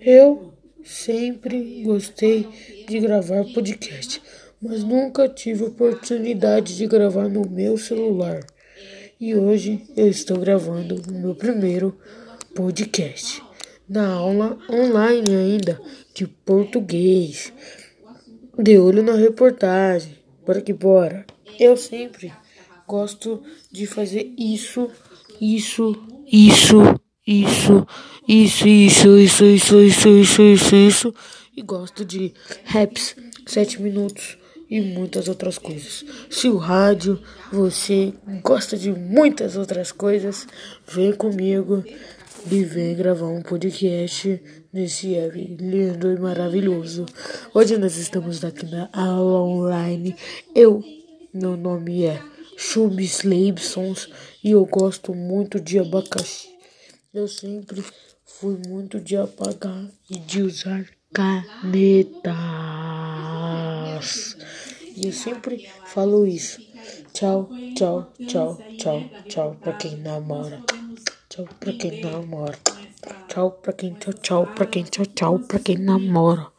Eu sempre gostei de gravar podcast, mas nunca tive oportunidade de gravar no meu celular. E hoje eu estou gravando o meu primeiro podcast na aula online ainda de português. De olho na reportagem. Bora que bora. Eu sempre gosto de fazer isso, isso, isso, isso, isso, isso, isso, isso, isso, isso, isso, isso. E gosto de raps, sete minutos e muitas outras coisas. Se o rádio, você gosta de muitas outras coisas, vem comigo e vem gravar um podcast nesse app lindo e maravilhoso. Hoje nós estamos aqui na aula online. Eu, meu nome é Chubis Leibsons e eu gosto muito de abacaxi. Eu sempre fui muito de apagar e de usar canetas. E eu sempre falo isso. Tchau, tchau, tchau, tchau, tchau pra quem namora. Tchau pra quem namora. Tchau pra quem tchau, tchau pra quem tchau, tchau pra quem namora.